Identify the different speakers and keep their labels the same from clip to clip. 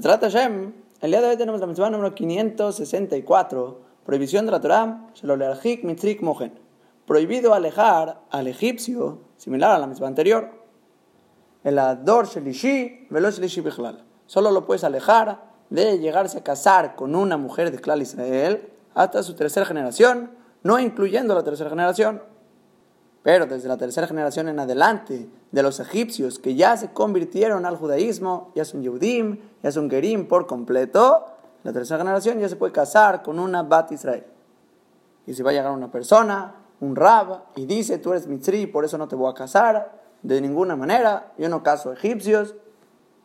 Speaker 1: trata Hashem, el día de hoy tenemos la mitzvah número 564, prohibición de la Torah, mitrik mojen, prohibido alejar al egipcio, similar a la mitzvah anterior, el ador shelishi, velo shelishi bichlal. Solo lo puedes alejar de llegarse a casar con una mujer de Klal Israel hasta su tercera generación, no incluyendo la tercera generación. Pero desde la tercera generación en adelante, de los egipcios que ya se convirtieron al judaísmo, ya son Yehudim, ya son Gerim por completo, la tercera generación ya se puede casar con una Bat Israel. Y si va a llegar una persona, un Rab, y dice, tú eres Mitzri, por eso no te voy a casar, de ninguna manera, yo no caso egipcios,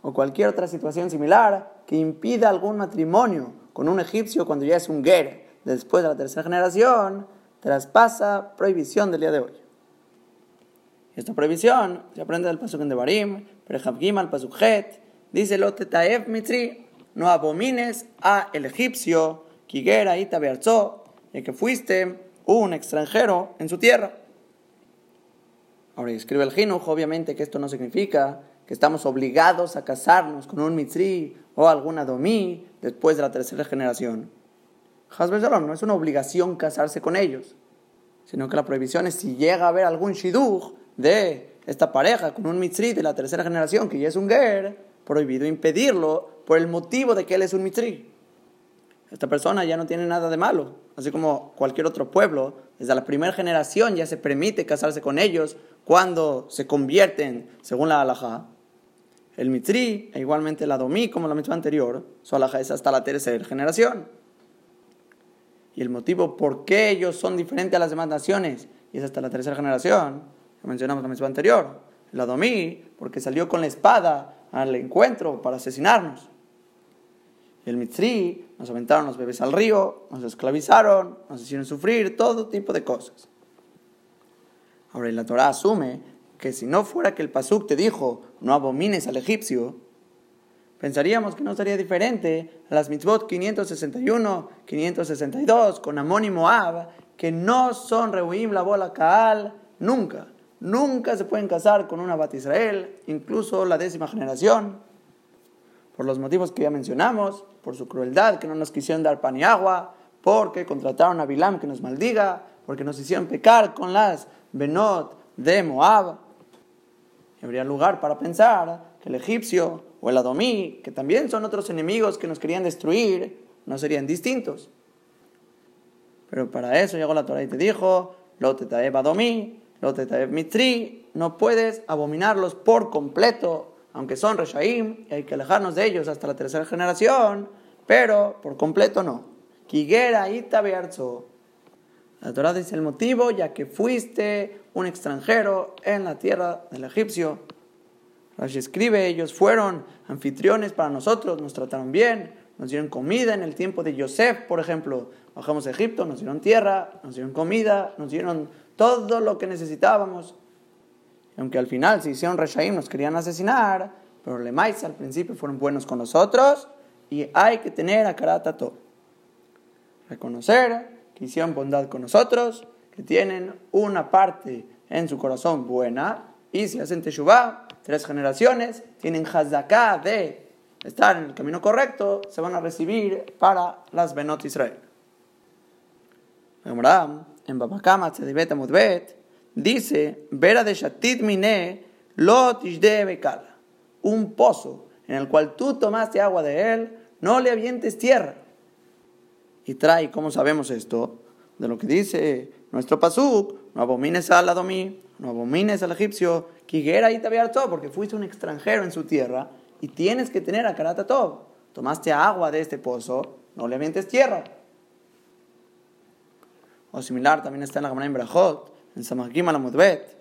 Speaker 1: o cualquier otra situación similar que impida algún matrimonio con un egipcio cuando ya es un Ger, después de la tercera generación, traspasa prohibición del día de hoy. Esta prohibición se aprende del pasuk en Devarim, pero al pasuk Het, dice lo tetaev mitri, no abomines a el egipcio, kigera ita bearzó, de que fuiste un extranjero en su tierra. Ahora escribe el Jinuj, obviamente que esto no significa que estamos obligados a casarnos con un mitri o algún adomí después de la tercera generación. Hasbe no es una obligación casarse con ellos, sino que la prohibición es si llega a haber algún shidduch de esta pareja con un mitzri de la tercera generación que ya es un ger, prohibido impedirlo por el motivo de que él es un mitzri. Esta persona ya no tiene nada de malo, así como cualquier otro pueblo, desde la primera generación ya se permite casarse con ellos cuando se convierten según la halajá. El mitri, e igualmente la domí, como la mitzvah anterior, su halajá es hasta la tercera generación. Y el motivo por qué ellos son diferentes a las demás naciones, y es hasta la tercera generación, mencionamos en la mitzvah anterior, la domí, porque salió con la espada al encuentro para asesinarnos. El mitzri, nos aventaron los bebés al río, nos esclavizaron, nos hicieron sufrir, todo tipo de cosas. Ahora, la Torah asume que si no fuera que el Pasuk te dijo, no abomines al egipcio, pensaríamos que no sería diferente a las mitzvot 561, 562, con Amón y Moab, que no son Rehuim, la bola Kaal, nunca. Nunca se pueden casar con una Bat Israel, incluso la décima generación, por los motivos que ya mencionamos, por su crueldad, que no nos quisieron dar pan y agua, porque contrataron a Bilam que nos maldiga, porque nos hicieron pecar con las Benot de Moab. habría lugar para pensar que el egipcio o el adomí, que también son otros enemigos que nos querían destruir, no serían distintos. Pero para eso llegó la Torah y te dijo, Lotetaeb adomí, mitri, no puedes abominarlos por completo, aunque son reshaim, y hay que alejarnos de ellos hasta la tercera generación, pero por completo no. Kigera ita La Torah dice el motivo, ya que fuiste un extranjero en la tierra del egipcio. Rashi escribe, ellos fueron anfitriones para nosotros, nos trataron bien, nos dieron comida en el tiempo de Yosef, por ejemplo. Bajamos a Egipto, nos dieron tierra, nos dieron comida, nos dieron todo lo que necesitábamos. Aunque al final se hicieron reshaim, nos querían asesinar, pero Lemais al principio fueron buenos con nosotros y hay que tener a Karatato. Reconocer que hicieron bondad con nosotros, que tienen una parte en su corazón buena y si hacen Teshuvah, tres generaciones, tienen Hazaká de estar en el camino correcto, se van a recibir para las Benot Israel en Babakama Tzedibet Amudbet, dice, Vera de Shatit Mine, Bekala, un pozo en el cual tú tomaste agua de él, no le avientes tierra. Y trae, ¿cómo sabemos esto? De lo que dice nuestro pasuk, no abomines al Adomí, no abomines al egipcio, Kigera y todo, porque fuiste un extranjero en su tierra y tienes que tener a Karata todo. Tomaste agua de este pozo, no le avientes tierra. O similar también está en la Gemara en Brajot, en Samachim Alamudbet.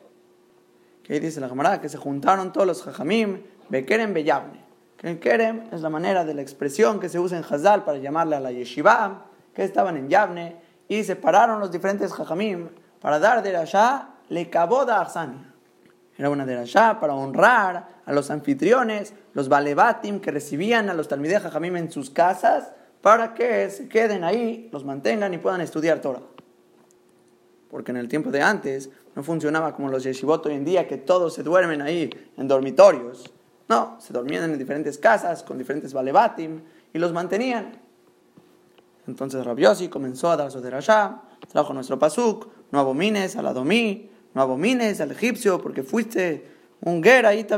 Speaker 1: Que dice la Gemara que se juntaron todos los Jajamim, Bekerem Beyavne. Que Kerem es la manera de la expresión que se usa en Hazal para llamarle a la Yeshiva, que estaban en Yavne, y separaron los diferentes Jajamim para dar de Rasha le caboda Arsania. Era una de Rasha para honrar a los anfitriones, los Balebatim que recibían a los Talmideh Jajamim en sus casas, para que se queden ahí, los mantengan y puedan estudiar Torah porque en el tiempo de antes no funcionaba como los yeshivot hoy en día, que todos se duermen ahí en dormitorios. No, se dormían en diferentes casas con diferentes balebatim y los mantenían. Entonces Rabiosi comenzó a dar su derashá, trajo nuestro pasuk, no abomines al adomí, no abomines al egipcio porque fuiste un guerra y te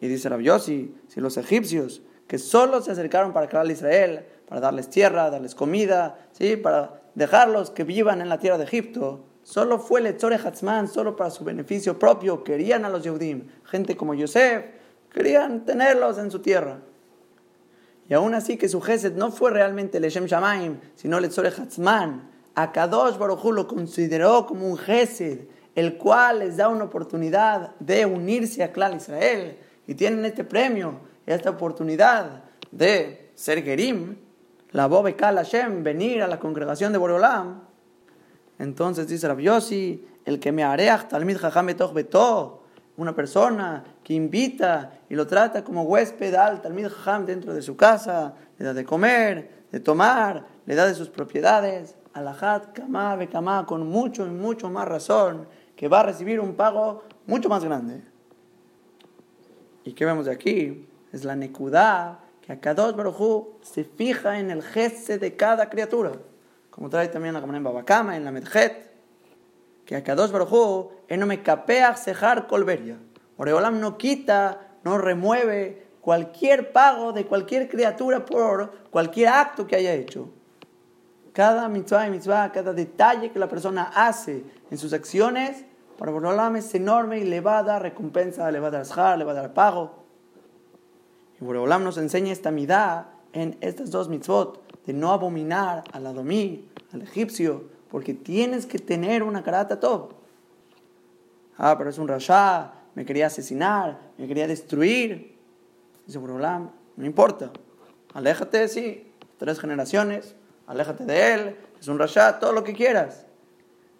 Speaker 1: Y dice Rabiosi, si los egipcios que solo se acercaron para crear a Israel, para darles tierra, darles comida, ¿sí? para dejarlos que vivan en la tierra de Egipto, solo fue el Etzore Hatzman, solo para su beneficio propio, querían a los Yehudim, gente como Yosef, querían tenerlos en su tierra. Y aún así que su Gesed no fue realmente el Shem Shamaim, sino el Etzore Hatzman. Akadosh Baruj lo consideró como un Gesed, el cual les da una oportunidad de unirse a Klal Israel. Y tienen este premio, esta oportunidad de ser Gerim, la Bobe Kal Hashem, venir a la congregación de Boreolam. Entonces dice Rabbi Yossi, el que me areach talmid jajam beto, una persona que invita y lo trata como huésped al Talmid Jajam dentro de su casa, le da de comer, de tomar, le da de sus propiedades, alajat kama kama con mucho y mucho más razón, que va a recibir un pago mucho más grande. ¿Y qué vemos de aquí? Es la nekudá que Akadosh Baruj se fija en el jefe de cada criatura. Como trae también la en Babakama, en la Medjet, que a Kadosh Baruj él no me capea cejar colberia. Oreolam no quita, no remueve cualquier pago de cualquier criatura por cualquier acto que haya hecho. Cada mitzvah y mitzvah, cada detalle que la persona hace en sus acciones, para Boreolam es enorme y le recompensa, le va a dar shar, le va a dar pago. Y Boreolam nos enseña esta midá en estas dos mitzvot, de no abominar al adomí, al egipcio, porque tienes que tener una karata top. Ah, pero es un rasha, me quería asesinar, me quería destruir. Dice Borolam, no importa, aléjate, sí, tres generaciones, aléjate de él, es un rasha, todo lo que quieras.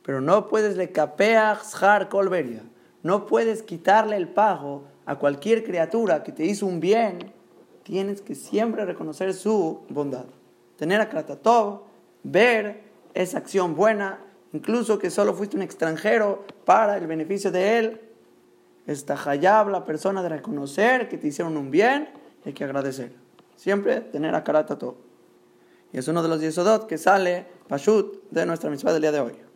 Speaker 1: Pero no puedes le capear colberia, no puedes quitarle el pago a cualquier criatura que te hizo un bien. Tienes que siempre reconocer su bondad. Tener a Kratatov, ver esa acción buena, incluso que solo fuiste un extranjero para el beneficio de él. Está hayab la persona de reconocer que te hicieron un bien hay que agradecer. Siempre tener a karata todo. Y es uno de los yesodot que sale Pashut de nuestra misma del día de hoy.